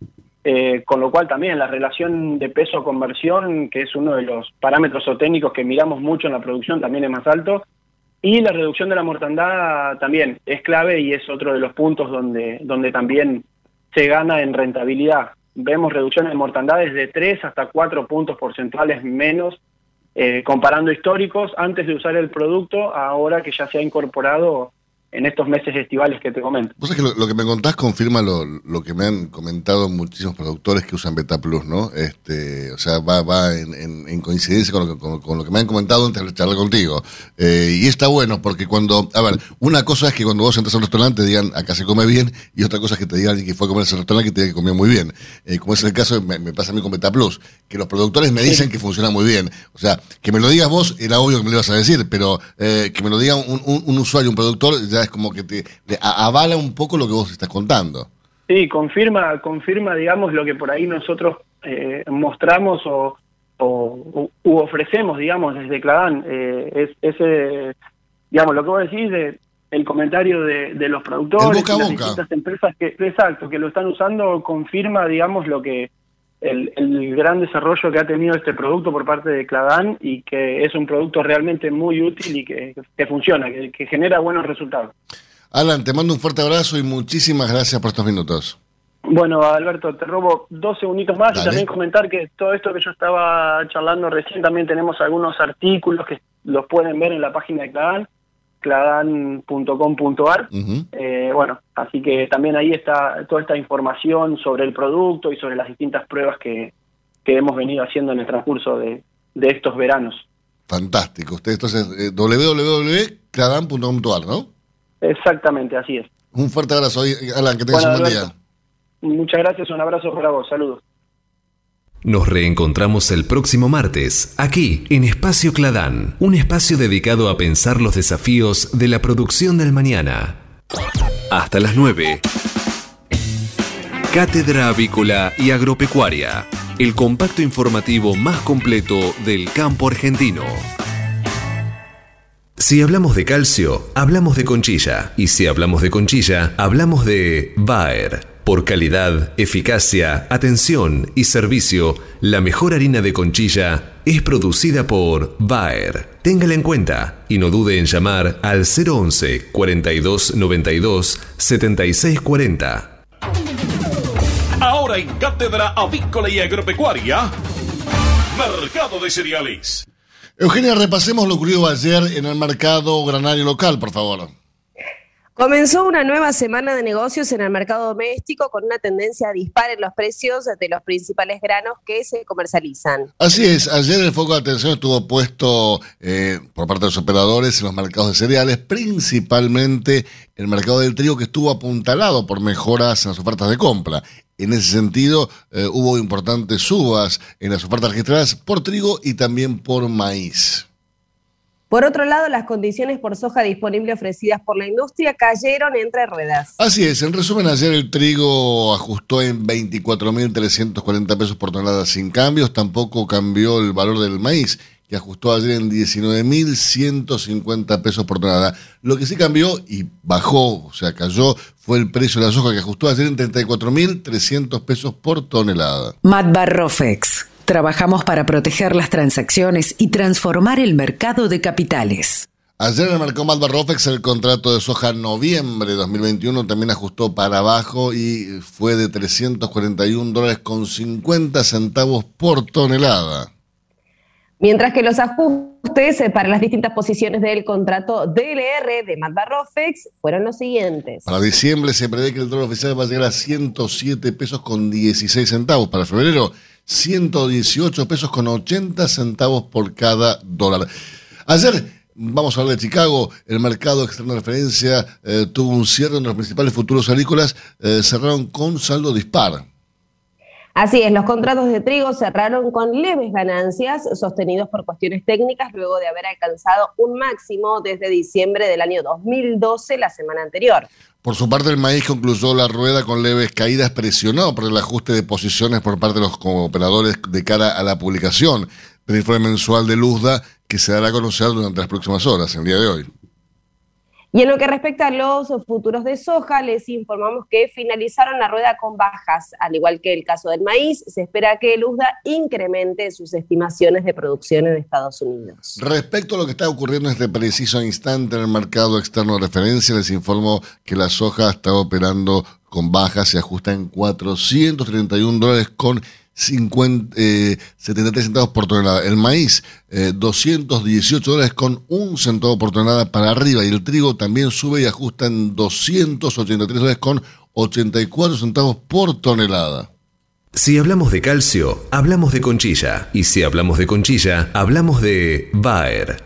Eh, con lo cual también la relación de peso-conversión, que es uno de los parámetros o técnicos que miramos mucho en la producción, también es más alto. Y la reducción de la mortandad también es clave y es otro de los puntos donde, donde también se gana en rentabilidad. Vemos reducciones de mortandades de 3 hasta 4 puntos porcentuales menos eh, comparando históricos antes de usar el producto, ahora que ya se ha incorporado en estos meses estivales que te comento. Vos sabés que lo, que me contás confirma lo, lo, que me han comentado muchísimos productores que usan Beta Plus, ¿no? Este, o sea, va, va en, en, coincidencia con lo, que, con, lo que me han comentado antes de charlar contigo. Eh, y está bueno porque cuando, a ver, una cosa es que cuando vos entras a un restaurante te digan acá se come bien y otra cosa es que te digan alguien que fue a comer ese restaurante que te diga que comió muy bien. Eh, como es el caso, me, me, pasa a mí con Beta Plus, que los productores me dicen que funciona muy bien. O sea, que me lo digas vos era obvio que me lo ibas a decir, pero eh, que me lo diga un, un, un usuario, un productor, ya es como que te avala un poco lo que vos estás contando. Sí, confirma, confirma, digamos, lo que por ahí nosotros eh, mostramos o, o u ofrecemos, digamos, desde Cladán. Eh, es, ese, digamos, lo que vos decís de el comentario de, los productores, las distintas empresas que, exacto, que lo están usando, confirma, digamos, lo que el, el, gran desarrollo que ha tenido este producto por parte de Cladán y que es un producto realmente muy útil y que, que funciona, que, que genera buenos resultados. Alan, te mando un fuerte abrazo y muchísimas gracias por estos minutos. Bueno, Alberto, te robo dos segunditos más y también comentar que todo esto que yo estaba charlando recién, también tenemos algunos artículos que los pueden ver en la página de Cladán, cladan.com.ar. Eh, bueno, así que también ahí está toda esta información sobre el producto y sobre las distintas pruebas que, hemos venido haciendo en el transcurso de, estos veranos. Fantástico. Usted entonces eh, www.cladan.com.ar, ¿no? Exactamente, así es. Un fuerte abrazo, Alan, que tengas un buen día. Muchas gracias, un abrazo para vos, saludos. Nos reencontramos el próximo martes, aquí en Espacio Cladán, un espacio dedicado a pensar los desafíos de la producción del mañana. Hasta las 9. Cátedra Avícola y Agropecuaria, el compacto informativo más completo del campo argentino. Si hablamos de calcio, hablamos de conchilla. Y si hablamos de conchilla, hablamos de Bayer. Por calidad, eficacia, atención y servicio, la mejor harina de conchilla es producida por Bayer. Téngala en cuenta y no dude en llamar al 011 42 92 76 40. Ahora en Cátedra Avícola y Agropecuaria, Mercado de Cereales. Eugenia, repasemos lo ocurrido ayer en el mercado granario local, por favor. Comenzó una nueva semana de negocios en el mercado doméstico con una tendencia a dispar en los precios de los principales granos que se comercializan. Así es, ayer el foco de atención estuvo puesto eh, por parte de los operadores en los mercados de cereales, principalmente el mercado del trigo que estuvo apuntalado por mejoras en las ofertas de compra. En ese sentido, eh, hubo importantes subas en las ofertas registradas por trigo y también por maíz. Por otro lado, las condiciones por soja disponible ofrecidas por la industria cayeron entre ruedas. Así es, en resumen, ayer el trigo ajustó en 24.340 pesos por tonelada sin cambios, tampoco cambió el valor del maíz, que ajustó ayer en 19.150 pesos por tonelada. Lo que sí cambió y bajó, o sea, cayó, fue el precio de la soja que ajustó ayer en 34.300 pesos por tonelada. Matbarrofex. Trabajamos para proteger las transacciones y transformar el mercado de capitales. Ayer en el mercado Malbarrofex el contrato de soja noviembre de 2021 también ajustó para abajo y fue de 341 dólares con 50 centavos por tonelada. Mientras que los ajustes eh, para las distintas posiciones del contrato DLR de Malbarrofex fueron los siguientes. Para diciembre se prevé que el dólar oficial va a llegar a 107 pesos con 16 centavos. Para febrero, 118 pesos con 80 centavos por cada dólar. Ayer Vamos a hablar de Chicago. El mercado externo de referencia eh, tuvo un cierre donde los principales futuros agrícolas eh, cerraron con saldo dispar. Así es, los contratos de trigo cerraron con leves ganancias sostenidos por cuestiones técnicas luego de haber alcanzado un máximo desde diciembre del año 2012, la semana anterior. Por su parte, el maíz concluyó la rueda con leves caídas presionado por el ajuste de posiciones por parte de los operadores de cara a la publicación del informe mensual de Luzda que se dará a conocer durante las próximas horas, el día de hoy. Y en lo que respecta a los futuros de soja, les informamos que finalizaron la rueda con bajas. Al igual que el caso del maíz, se espera que el USDA incremente sus estimaciones de producción en Estados Unidos. Respecto a lo que está ocurriendo en este preciso instante en el mercado externo de referencia, les informo que la soja está operando con bajas, se ajusta en 431 dólares con 50, 73 eh, centavos por tonelada. El maíz, 218 eh, dólares con un centavo por tonelada para arriba. Y el trigo también sube y ajusta en 283 dólares con 84 centavos por tonelada. Si hablamos de calcio, hablamos de conchilla. Y si hablamos de conchilla, hablamos de Bayer.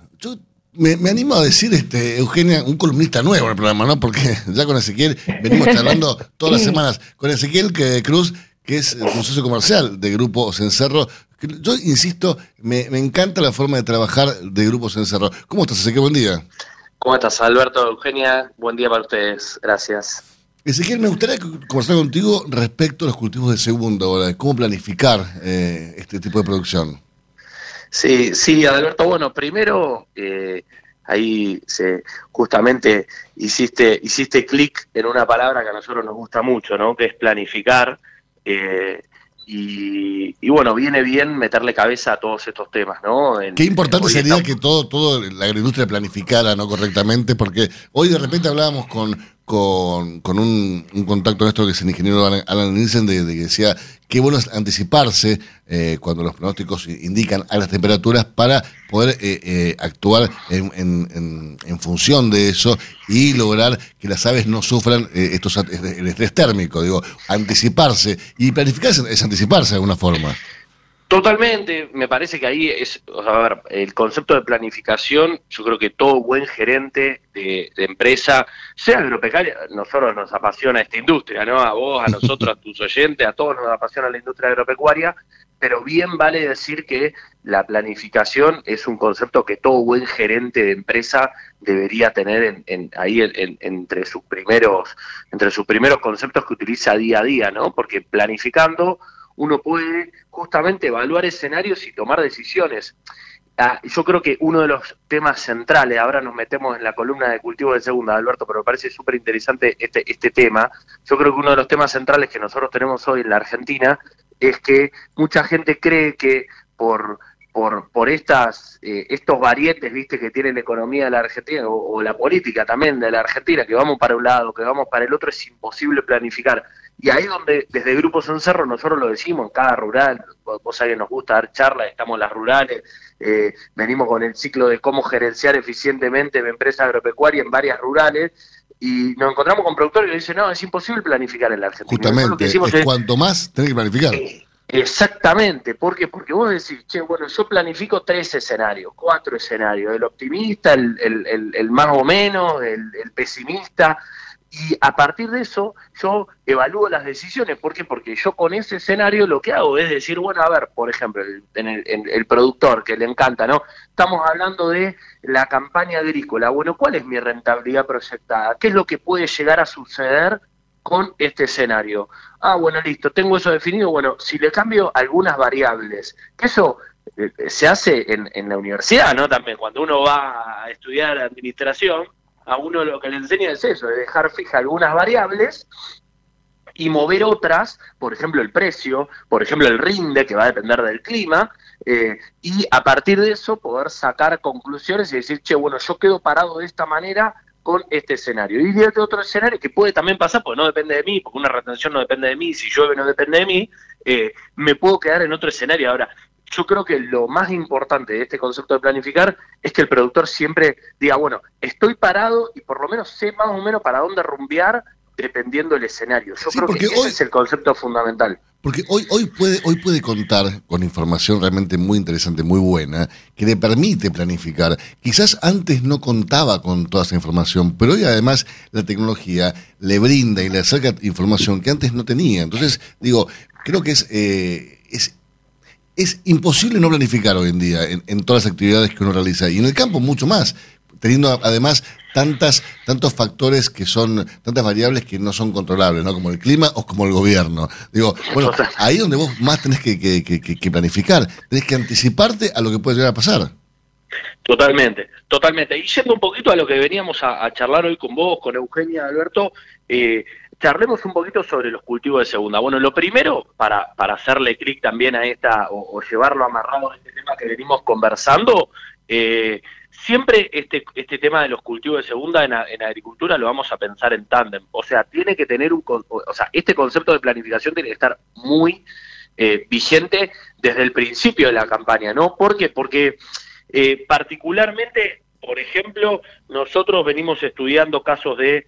me, animo a decir, este, Eugenia, un columnista nuevo en el programa, ¿no? Porque ya con Ezequiel venimos charlando todas las semanas. Con Ezequiel que, Cruz, que es un socio comercial de Grupo Cencerro. Yo insisto, me, encanta la forma de trabajar de Grupo Cencerro. ¿Cómo estás, Ezequiel? Buen día. ¿Cómo estás, Alberto? Eugenia, buen día para ustedes. Gracias. Ezequiel, me gustaría conversar contigo respecto a los cultivos de segunda hora, de cómo planificar eh, este tipo de producción. Sí, sí, Alberto, bueno, primero eh, ahí se, justamente hiciste, hiciste clic en una palabra que a nosotros nos gusta mucho, ¿no? Que es planificar. Eh, y, bueno, viene bien meterle cabeza a todos estos temas, ¿no? Qué importante sería que todo, todo la agroindustria planificara no correctamente, porque hoy de repente hablábamos con, con, un, contacto nuestro que es el ingeniero Alan Nielsen, de, que decía qué bueno es anticiparse eh, cuando los pronósticos indican a las temperaturas para poder eh, eh, actuar en, en, función de eso y lograr que las aves no sufran estos el estrés térmico. Digo, anticiparse y planificarse es anticiparse de alguna forma. Totalmente, me parece que ahí es, a ver, el concepto de planificación, yo creo que todo buen gerente de, empresa, sea agropecuaria, nosotros nos apasiona esta industria, ¿no? A vos, a nosotros, a tus oyentes, a todos nos apasiona la industria agropecuaria, pero bien vale decir que la planificación es un concepto que todo buen gerente de empresa debería tener en, ahí entre sus primeros, entre sus primeros conceptos que utiliza día a día, ¿no? Porque planificando uno puede justamente evaluar escenarios y tomar decisiones. ah, yo creo que uno de los temas centrales, ahora nos metemos en la columna de cultivo de segunda, Alberto, pero me parece súper interesante este, este tema. Yo creo que uno de los temas centrales que nosotros tenemos hoy en la Argentina es que mucha gente cree que por por, por estas, eh, estos varietes viste que tiene la economía de la Argentina o, la política también de la Argentina, que vamos para un lado, que vamos para el otro, es imposible planificar. Y ahí donde desde Grupos en Cerro nosotros lo decimos, en cada rural, vos sabés que nos gusta dar charlas, estamos en las rurales, eh, venimos con el ciclo de cómo gerenciar eficientemente mi empresa agropecuaria en varias rurales, y nos encontramos con productores que dicen, no, es imposible planificar en la Argentina. Justamente, es, cuanto más tenés que planificar. Eh, Exactamente, ¿por qué? Porque vos decís, che, bueno, yo planifico tres escenarios, cuatro escenarios, el optimista, el, el, el, más o menos, el, pesimista, y a partir de eso yo evalúo las decisiones. ¿Por qué? Porque yo con ese escenario lo que hago es decir, bueno, a ver, por ejemplo, en el, el, productor que le encanta, ¿no? Estamos hablando de la campaña agrícola. Bueno, ¿cuál es mi rentabilidad proyectada? ¿Qué es lo que puede llegar a suceder con este escenario. Ah, bueno, listo, tengo eso definido. Bueno, si le cambio algunas variables, que eso eh, se hace en, en, la universidad, ¿no? También cuando uno va a estudiar administración, a uno lo que le enseña es eso, de dejar fija algunas variables y mover otras, por ejemplo el precio, por ejemplo el rinde, que va a depender del clima, eh, y a partir de eso poder sacar conclusiones y decir, che, bueno, yo quedo parado de esta manera con este escenario. Y de otro escenario que puede también pasar, porque no depende de mí, porque una retención no depende de mí, si llueve no depende de mí, eh, me puedo quedar en otro escenario. Ahora, yo creo que lo más importante de este concepto de planificar es que el productor siempre diga, bueno, estoy parado y por lo menos sé más o menos para dónde rumbear dependiendo del escenario. Yo creo que ese es el concepto fundamental. Porque hoy, hoy, puede, hoy puede contar con información realmente muy interesante, muy buena, que le permite planificar. Quizás antes no contaba con toda esa información, pero hoy además la tecnología le brinda y le acerca información que antes no tenía. Entonces, digo, creo que es, eh, es, es imposible no planificar hoy en día en, en todas las actividades que uno realiza. Y en el campo mucho más teniendo además tantas tantos factores que son tantas variables que no son controlables, ¿no? Como el clima o como el gobierno. Digo, bueno, ahí donde vos más tenés que, que, planificar, tenés que anticiparte a lo que puede llegar a pasar. Totalmente, totalmente. Y yendo un poquito a lo que veníamos a, charlar hoy con vos, con Eugenia Alberto, eh, charlemos un poquito sobre los cultivos de segunda. Bueno, lo primero, para, para hacerle clic también a esta, o, llevarlo amarrado a este tema que venimos conversando, eh, siempre este, este tema de los cultivos de segunda en, agricultura lo vamos a pensar en tándem. O sea, tiene que tener un, o sea, este concepto de planificación tiene que estar muy eh, vigente desde el principio de la campaña, ¿no? ¿Por qué? Porque eh, particularmente, por ejemplo, nosotros venimos estudiando casos de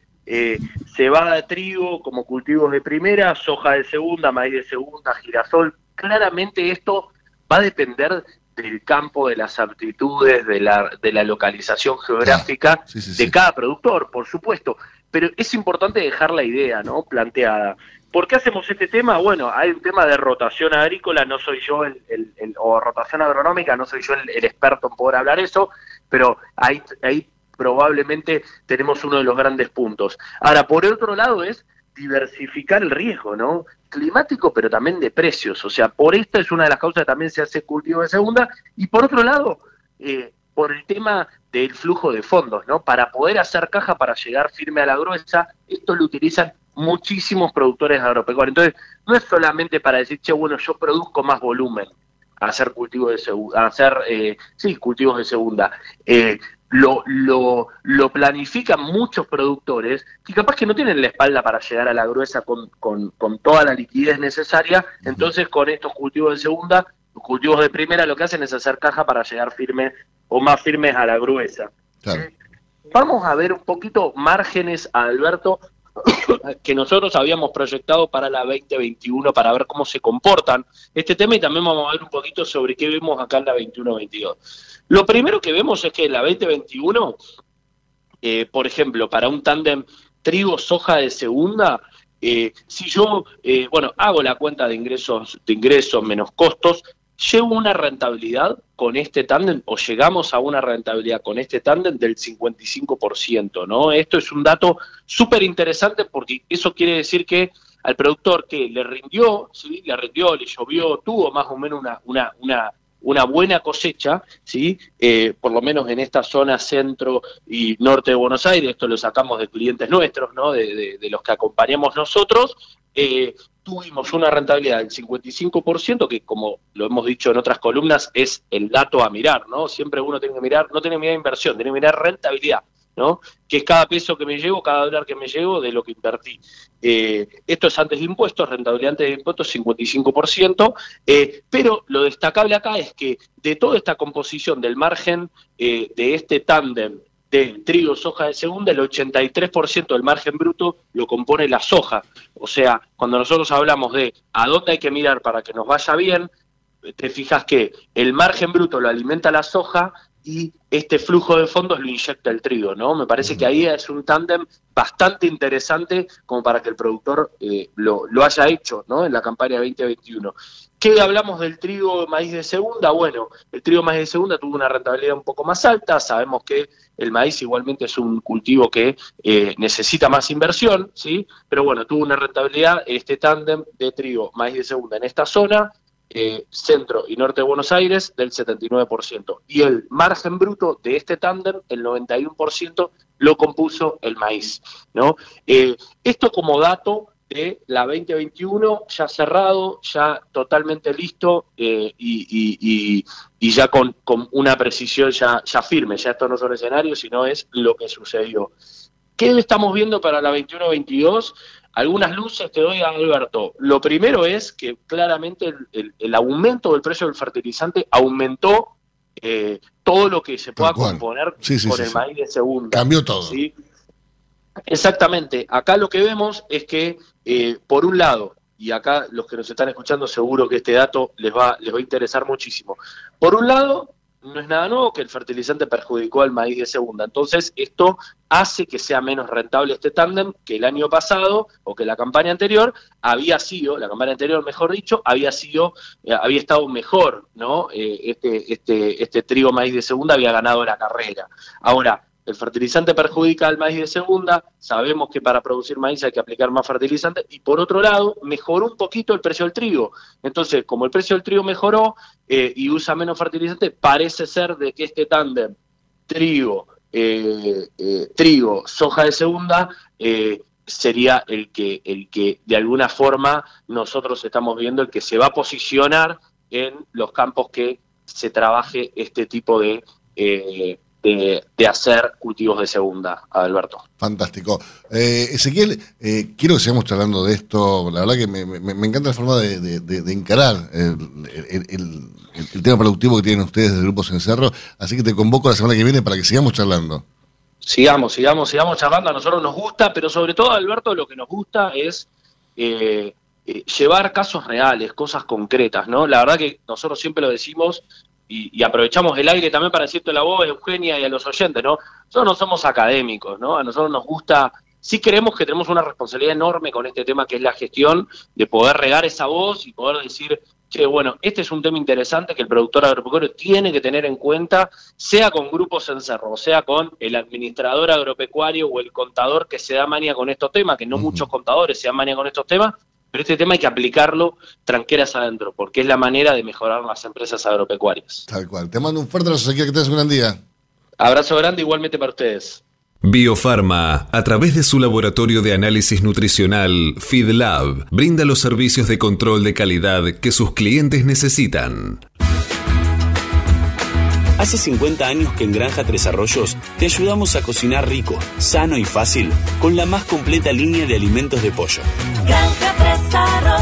cebada de trigo como cultivos de primera, soja de segunda, maíz de segunda, girasol. Claramente esto va a depender del campo, de las aptitudes, de la, de la localización geográfica de cada productor, por supuesto. Pero es importante dejar la idea ¿no? planteada. ¿Por qué hacemos este tema? Bueno, hay un tema de rotación agrícola, no soy yo el, el, o rotación agronómica, no soy yo el, experto en poder hablar eso, pero ahí, ahí probablemente tenemos uno de los grandes puntos. Ahora, por otro lado es diversificar el riesgo, ¿no? Climático, pero también de precios. O sea, por esta es una de las causas que también se hace cultivo de segunda. Y por otro lado, eh, por el tema del flujo de fondos, ¿no? Para poder hacer caja, para llegar firme a la gruesa, esto lo utilizan muchísimos productores agropecuarios. Entonces, no es solamente para decir, che, bueno, yo produzco más volumen, hacer cultivos de segunda, hacer, eh, sí, cultivos de segunda. Eh, lo, lo, lo, planifican muchos productores que capaz que no tienen la espalda para llegar a la gruesa con, con, con, toda la liquidez necesaria, entonces con estos cultivos de segunda, los cultivos de primera lo que hacen es hacer caja para llegar firme o más firmes a la gruesa. Vamos a ver un poquito márgenes, Alberto, que nosotros habíamos proyectado para la 2021 para ver cómo se comportan este tema y también vamos a ver un poquito sobre qué vemos acá en la 21-22. Lo primero que vemos es que la 2021, eh, por ejemplo, para un tándem trigo-soja de segunda, eh, si yo, eh, bueno, hago la cuenta de ingresos, de ingresos menos costos, llego a una rentabilidad con este tándem o llegamos a una rentabilidad con este tándem del 55%, ¿no? Esto es un dato súper interesante porque eso quiere decir que al productor que le rindió, ¿sí? le rindió, le llovió, tuvo más o menos una, una, una, buena cosecha, ¿sí? Eh, por lo menos en esta zona centro y norte de Buenos Aires, esto lo sacamos de clientes nuestros, ¿no? de, los que acompañamos nosotros, eh, tuvimos una rentabilidad del 55%, que como lo hemos dicho en otras columnas, es el dato a mirar, ¿no? Siempre uno tiene que mirar, no tiene que mirar inversión, tiene que mirar rentabilidad. ¿no? que es cada peso que me llevo, cada dólar que me llevo de lo que invertí. Eh, esto es antes de impuestos, rentabilidad antes de impuestos 55%, eh, pero lo destacable acá es que de toda esta composición del margen eh, de este tándem de trigo, soja de segunda, el 83% del margen bruto lo compone la soja. O sea, cuando nosotros hablamos de a dónde hay que mirar para que nos vaya bien, te fijas que el margen bruto lo alimenta la soja y este flujo de fondos lo inyecta el trigo, ¿no? Me parece que ahí es un tándem bastante interesante como para que el productor eh, lo, haya hecho, ¿no? En la campaña 2021. ¿Qué hablamos del trigo maíz de segunda? Bueno, el trigo maíz de segunda tuvo una rentabilidad un poco más alta, sabemos que el maíz igualmente es un cultivo que eh, necesita más inversión, ¿sí? Pero bueno, tuvo una rentabilidad este tándem de trigo maíz de segunda en esta zona, eh, centro y norte de Buenos Aires del 79%. Y el margen bruto de este tándem, el 91%, lo compuso el maíz. ¿no? Eh, esto como dato de la 2021 ya cerrado, ya totalmente listo eh, y, ya con, una precisión ya, ya firme. Ya esto no son escenarios, sino es lo que sucedió. ¿Qué estamos viendo para la 21-22? Algunas luces que doy a Alberto. Lo primero es que claramente el, aumento del precio del fertilizante aumentó eh, todo lo que se pueda componer con el maíz de segunda. Cambió todo. Exactamente. Acá lo que vemos es que, eh, por un lado, y acá los que nos están escuchando seguro que este dato les va, les va a interesar muchísimo. Por un lado, no es nada nuevo que el fertilizante perjudicó al maíz de segunda. Entonces, esto hace que sea menos rentable este tándem que el año pasado o que la campaña anterior había sido, la campaña anterior, mejor dicho, había sido, eh, había estado mejor, ¿no? Eh, este, este, este trigo maíz de segunda había ganado la carrera. Ahora, el fertilizante perjudica al maíz de segunda, sabemos que para producir maíz hay que aplicar más fertilizante y por otro lado mejoró un poquito el precio del trigo. Entonces, como el precio del trigo mejoró eh, y usa menos fertilizante, parece ser de que este tándem trigo, eh, eh, trigo, soja de segunda sería el que, el que de alguna forma nosotros estamos viendo el que se va a posicionar en los campos que se trabaje este tipo de de, hacer cultivos de segunda, Alberto. Fantástico. Eh, Ezequiel, eh, quiero que sigamos charlando de esto. La verdad que me, encanta la forma de, encarar el, tema productivo que tienen ustedes del Grupo Cencerro. Así que te convoco la semana que viene para que sigamos charlando. Sigamos, sigamos, sigamos charlando. A nosotros nos gusta, pero sobre todo, Alberto, lo que nos gusta es eh, llevar casos reales, cosas concretas, ¿no? La verdad que nosotros siempre lo decimos, y, aprovechamos el aire también para decirte la voz, Eugenia, y a los oyentes, ¿no? Nosotros no somos académicos, ¿no? A nosotros nos gusta, sí creemos que tenemos una responsabilidad enorme con este tema que es la gestión, de poder regar esa voz y poder decir, che, bueno, este es un tema interesante que el productor agropecuario tiene que tener en cuenta, sea con grupos en cerro, sea con el administrador agropecuario o el contador que se da manía con estos temas, que no muchos contadores se dan manía con estos temas, pero este tema hay que aplicarlo tranqueras adentro, porque es la manera de mejorar las empresas agropecuarias. Tal cual. Te mando un fuerte abrazo, que tengas un gran día. Abrazo grande igualmente para ustedes. Biofarma, a través de su laboratorio de análisis nutricional, FeedLab, brinda los servicios de control de calidad que sus clientes necesitan. Hace 50 años que en Granja Tres Arroyos te ayudamos a cocinar rico, sano y fácil con la más completa línea de alimentos de pollo. Granja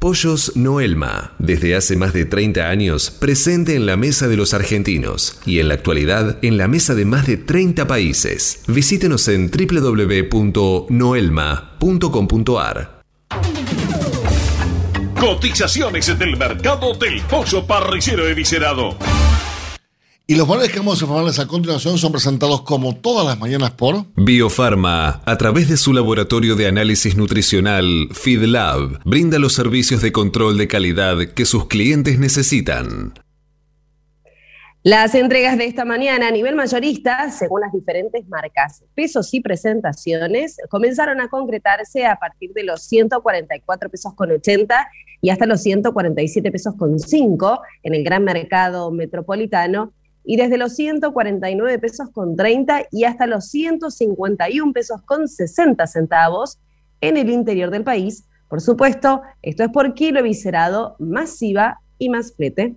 Pollos Noelma, desde hace más de 30 años presente en la mesa de los argentinos y en la actualidad en la mesa de más de 30 países. Visítenos en www.noelma.com.ar. Cotizaciones del mercado del pollo parricero eviscerado. Y los valores que vamos a informarles a continuación son presentados como todas las mañanas por Biofarma, a través de su laboratorio de análisis nutricional, FeedLab, brinda los servicios de control de calidad que sus clientes necesitan. Las entregas de esta mañana a nivel mayorista, según las diferentes marcas, pesos y presentaciones, comenzaron a concretarse a partir de los 144 pesos con 80 y hasta los 147 pesos con 5 en el gran mercado metropolitano y desde los 149 pesos con 30 y hasta los 151 pesos con 60 centavos en el interior del país. Por supuesto, esto es por kilo viscerado, masiva y más flete.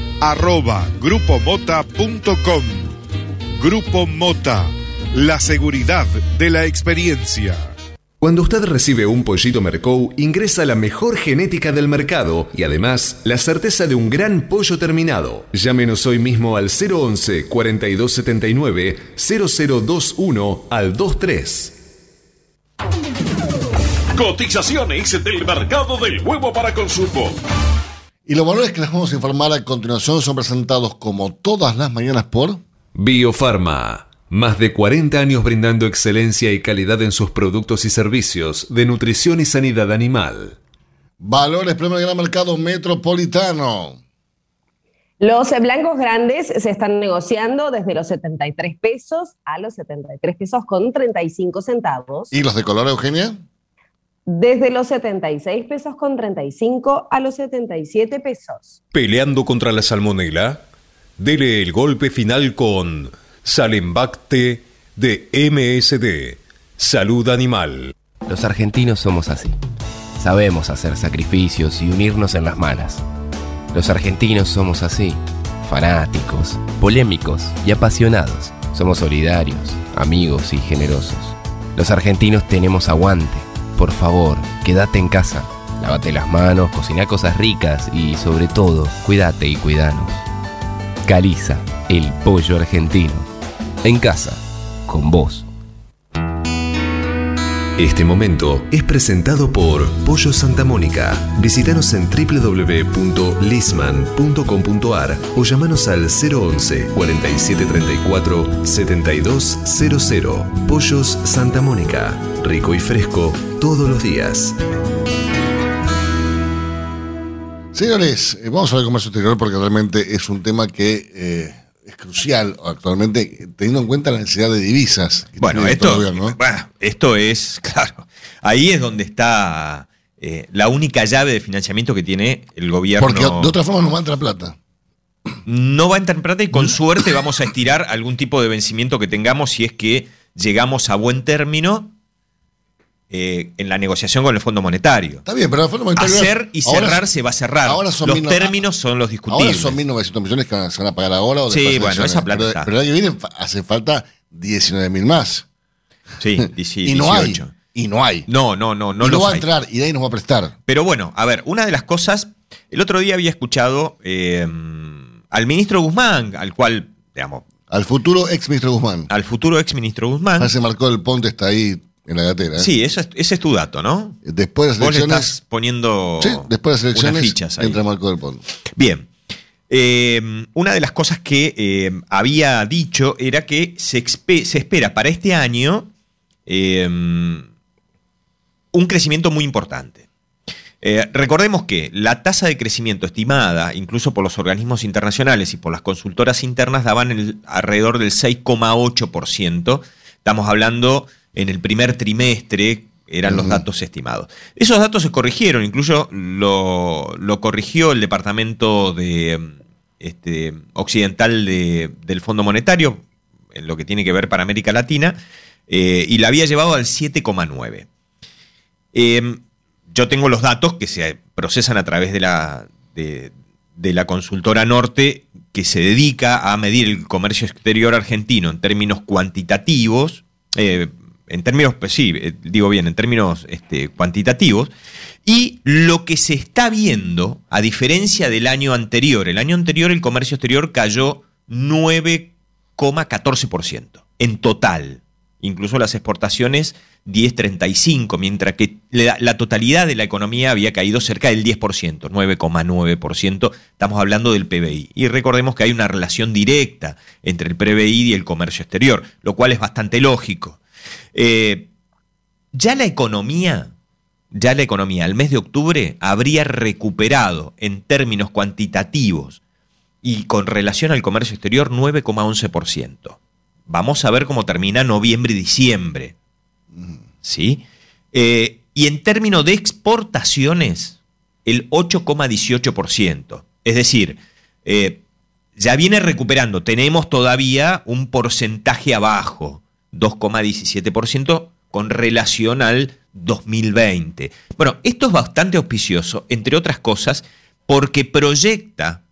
arroba grupomota.com. Grupo Mota, la seguridad de la experiencia. Cuando usted recibe un pollito Mercou, ingresa la mejor genética del mercado y además la certeza de un gran pollo terminado. Llámenos hoy mismo al 011 4279 0021 al 23. Cotizaciones del mercado del huevo para consumo. Y los valores que les vamos a informar a continuación son presentados como todas las mañanas por Biofarma. Más de 40 años brindando excelencia y calidad en sus productos y servicios de nutrición y sanidad animal. Valores Premio del Gran Mercado Metropolitano. Los blancos grandes se están negociando desde los 73 pesos a los 73 pesos con 35 centavos. ¿Y los de color, Eugenia? Desde los 76 pesos con 35 a los 77 pesos. Peleando contra la salmonela, dele el golpe final con Salembacte de MSD, Salud Animal. Los argentinos somos así. Sabemos hacer sacrificios y unirnos en las malas. Los argentinos somos así, fanáticos, polémicos y apasionados. Somos solidarios, amigos y generosos. Los argentinos tenemos aguante por favor, quédate en casa. Lávate las manos, cocina cosas ricas y sobre todo, cuídate y cuidanos. Caliza, el pollo argentino. En casa, con vos. Este momento es presentado por Pollo Santa Mónica. Visítanos en www.lisman.com.ar o llamanos al 011 4734 7200. Pollos Santa Mónica. Rico y fresco todos los días. Señores, eh, vamos a ver comercio exterior porque realmente es un tema que eh, es crucial actualmente, teniendo en cuenta la necesidad de divisas. que Bueno, tiene esto, el gobierno. bueno, esto es, claro, ahí es donde está eh, la única llave de financiamiento que tiene el gobierno. Porque de otra forma no va a entrar plata. no va a entrar en plata y con suerte vamos a estirar algún tipo de vencimiento que tengamos si es que llegamos a buen término eh, en la negociación con el Fondo Monetario. Está bien, pero el Fondo Monetario. Hacer y cerrar se va a cerrar. ahora son los términos son los discutibles. Ahora son 1.900 millones que se van a pagar ahora o Sí, bueno, esa plata Pero, está. pero el año que viene hace falta 19.000 más. Sí, sí, y no hay. 18. Y no hay. No, no, no, no y los va a entrar y de ahí nos va a prestar. Pero bueno, a ver, una de las cosas, el otro día había escuchado eh, al ministro Guzmán, al cual, digamos, Al futuro ex ministro Guzmán. al futuro ex ministro Guzmán. Parece que marcó el ponte está ahí en la gatera. Sí, eso es- ese es tu dato, ¿no? Después de las Vos le elecciones. estás poniendo Sí, después de las unas elecciones fichas ahí. entra Marco del Ponte. Bien. Eh, una de las cosas que eh, había dicho era que se, espera para este año eh, un crecimiento muy importante. Recordemos que la tasa de crecimiento estimada, incluso por los organismos internacionales y por las consultoras internas, daban el- alrededor del 6,8%. Estamos hablando en el primer trimestre, eran los datos estimados. Esos datos se corrigieron, incluso lo, lo corrigió el Departamento de, este, Occidental de- del Fondo Monetario, en lo que tiene que ver para América Latina, eh, y la había llevado al 7,9%. Eh, yo tengo los datos que se procesan a través de la, de, de la consultora Norte, que se dedica a medir el comercio exterior argentino en términos cuantitativos, eh, en términos, pues sí, eh, digo bien, en términos este, cuantitativos, y lo que se está viendo, a diferencia del año anterior, el año anterior el comercio exterior cayó 9,14% en total. Incluso las exportaciones 10,35, mientras que la, la totalidad de la economía había caído cerca del 10%, 9,9%. Estamos hablando del PBI. Y recordemos que hay una relación directa entre el PBI y el comercio exterior, lo cual es bastante lógico. Eh, ya la economía, ya la economía al mes de octubre habría recuperado en términos cuantitativos y con relación al comercio exterior 9,11%. Vamos a ver cómo termina noviembre y diciembre. ¿Sí? Eh, y en términos de exportaciones, el 8,18%. Es decir, eh, ya viene recuperando. Tenemos todavía un porcentaje abajo, 2,17% con relación al 2020. Bueno, esto es bastante auspicioso, entre otras cosas, porque proyecta,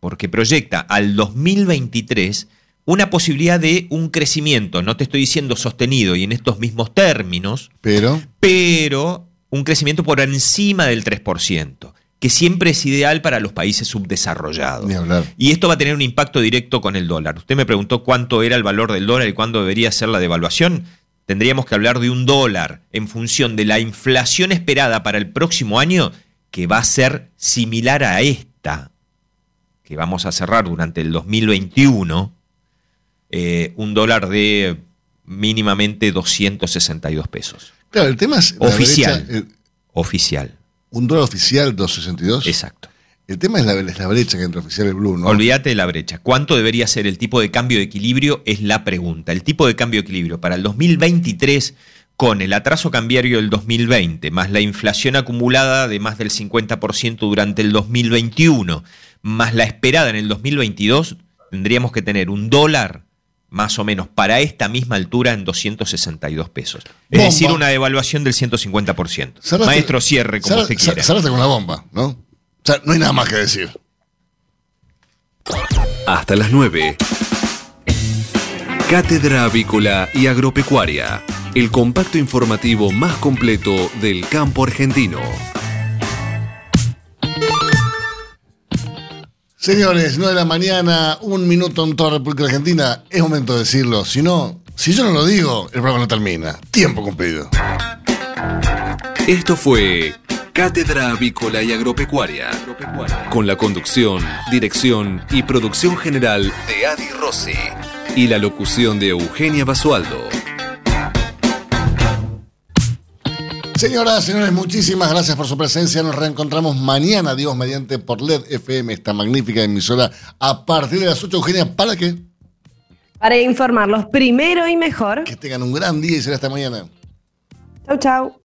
porque proyecta al 2023 una posibilidad de un crecimiento, no te estoy diciendo sostenido y en estos mismos términos, Pero. pero un crecimiento por encima del 3%, que siempre es ideal para los países subdesarrollados. Y esto va a tener un impacto directo con el dólar. Usted me preguntó cuánto era el valor del dólar y cuándo debería ser la devaluación. Tendríamos que hablar de un dólar en función de la inflación esperada para el próximo año, que va a ser similar a esta, que vamos a cerrar durante el 2021, eh, un dólar de mínimamente 262 pesos. Claro, el tema es. Oficial. brecha, eh, Oficial. Un dólar oficial 262. Exacto. El tema es la, es la brecha que entre oficial y blue, ¿no? Olvídate de la brecha. ¿Cuánto debería ser el tipo de cambio de equilibrio? Es la pregunta. El tipo de cambio de equilibrio para el 2023 con el atraso cambiario del 2020, más la inflación acumulada de más del 50% durante el 2021, más la esperada en el 2022, tendríamos que tener un dólar más o menos para esta misma altura en 262 pesos. Es Bomba. decir, una devaluación del 150%. Cerraste- Maestro, cierre como cerra- usted quiera. Cerraste con la bomba, ¿no? O sea, no hay nada más que decir. Hasta las 9. Cátedra Avícola y Agropecuaria, el compacto informativo más completo del campo argentino. Señores, 9 de la mañana, un minuto en toda República Argentina. Es momento de decirlo. Si no, si yo no lo digo, el programa no termina. Tiempo cumplido. Esto fue Cátedra Avícola y Agropecuaria, con la conducción, dirección y producción general de Adi Rossi y la locución de Eugenia Basualdo. Señoras, señores, muchísimas gracias por su presencia. Nos reencontramos mañana, Dios mediante, por LED FM, esta magnífica emisora, a partir de las 8. Eugenia, ¿para qué? Para informarlos primero y mejor. Que tengan un gran día y será hasta mañana. Chau, chau.